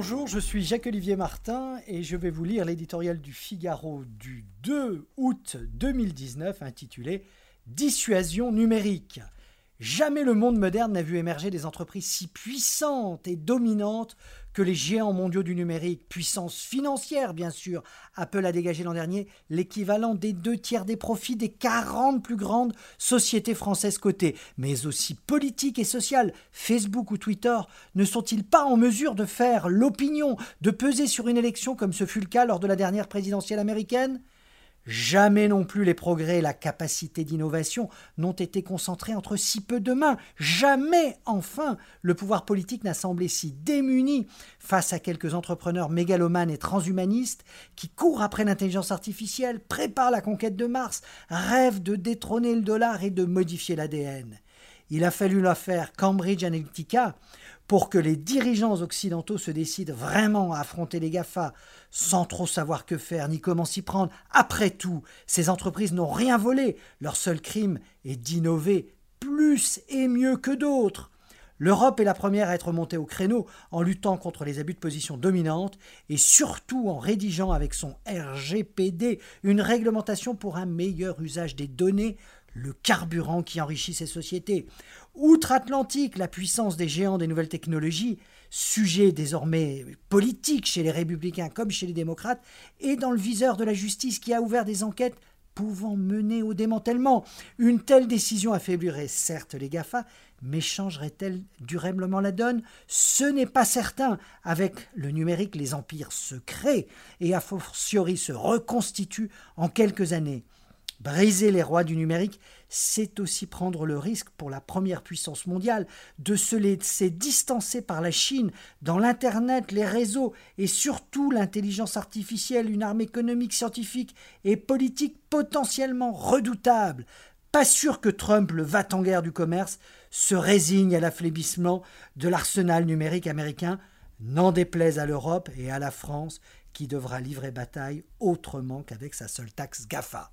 Bonjour, je suis Jacques-Olivier Martin et je vais vous lire l'éditorial du Figaro du 2 août 2019 intitulé Dissuasion numérique. Jamais le monde moderne n'a vu émerger des entreprises si puissantes et dominantes que les géants mondiaux du numérique, puissance financière bien sûr. Apple a dégagé l'an dernier l'équivalent des deux tiers des profits des 40 plus grandes sociétés françaises cotées, mais aussi politique et sociale. Facebook ou Twitter ne sont-ils pas en mesure de faire l'opinion, de peser sur une élection comme ce fut le cas lors de la dernière présidentielle américaine? Jamais non plus les progrès et la capacité d'innovation n'ont été concentrés entre si peu de mains. Jamais, enfin, le pouvoir politique n'a semblé si démuni face à quelques entrepreneurs mégalomanes et transhumanistes qui courent après l'intelligence artificielle, préparent la conquête de Mars, rêvent de détrôner le dollar et de modifier l'ADN. Il a fallu l'affaire Cambridge Analytica pour que les dirigeants occidentaux se décident vraiment à affronter les GAFA sans trop savoir que faire ni comment s'y prendre. Après tout, ces entreprises n'ont rien volé. Leur seul crime est d'innover plus et mieux que d'autres. L'Europe est la première à être montée au créneau en luttant contre les abus de position dominante et surtout en rédigeant avec son RGPD une réglementation pour un meilleur usage des données le carburant qui enrichit ces sociétés. Outre-Atlantique, la puissance des géants des nouvelles technologies, sujet désormais politique chez les républicains comme chez les démocrates, est dans le viseur de la justice qui a ouvert des enquêtes pouvant mener au démantèlement. Une telle décision affaiblirait certes les GAFA, mais changerait-elle durablement la donne? Ce n'est pas certain. Avec le numérique, les empires se créent et a fortiori se reconstituent en quelques années. Briser les rois du numérique, c'est aussi prendre le risque pour la première puissance mondiale de se laisser distancer par la Chine dans l'Internet, les réseaux et surtout l'intelligence artificielle, une arme économique, scientifique et politique potentiellement redoutable. Pas sûr que Trump, le va-t-en-guerre du commerce, se résigne à l'affaiblissement de l'arsenal numérique américain, n'en déplaise à l'Europe et à la France, qui devra livrer bataille autrement qu'avec sa seule taxe GAFA.